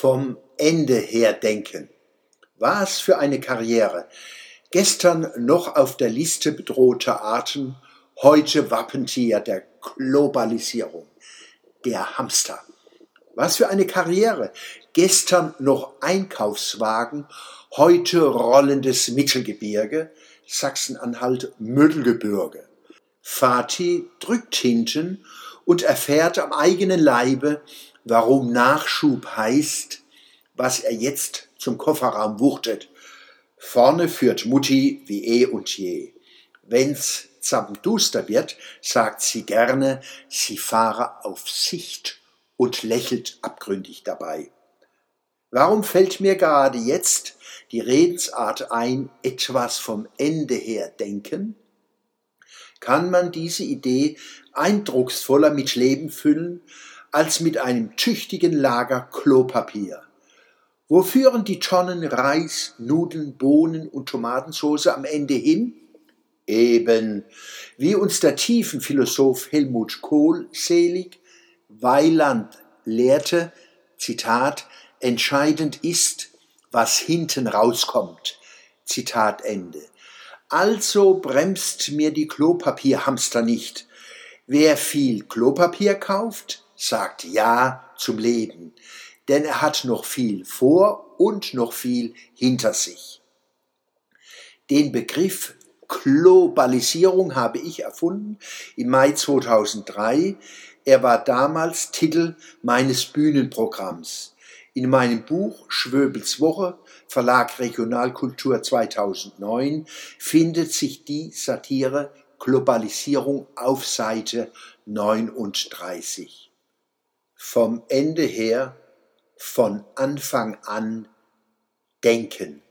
vom Ende her denken. Was für eine Karriere. Gestern noch auf der Liste bedrohter Arten, heute Wappentier der Globalisierung. Der Hamster. Was für eine Karriere. Gestern noch Einkaufswagen, heute rollendes Mittelgebirge, Sachsen-Anhalt Müttelgebirge. Fatih drückt hinten und erfährt am eigenen Leibe, warum Nachschub heißt, was er jetzt zum Kofferraum wuchtet. Vorne führt Mutti wie eh und je. Wenn's zappenduster wird, sagt sie gerne, sie fahre auf Sicht und lächelt abgründig dabei. Warum fällt mir gerade jetzt die Redensart ein, etwas vom Ende her denken? Kann man diese Idee eindrucksvoller mit Leben füllen als mit einem tüchtigen Lager Klopapier? Wo führen die Tonnen Reis, Nudeln, Bohnen und Tomatensauce am Ende hin? Eben, wie uns der Tiefenphilosoph Helmut Kohl selig Weiland lehrte, Zitat, entscheidend ist, was hinten rauskommt. Zitat Ende. Also bremst mir die Klopapierhamster nicht. Wer viel Klopapier kauft, sagt Ja zum Leben denn er hat noch viel vor und noch viel hinter sich. Den Begriff Globalisierung habe ich erfunden im Mai 2003. Er war damals Titel meines Bühnenprogramms. In meinem Buch Schwöbels Woche, Verlag Regionalkultur 2009, findet sich die Satire Globalisierung auf Seite 39. Vom Ende her von Anfang an denken.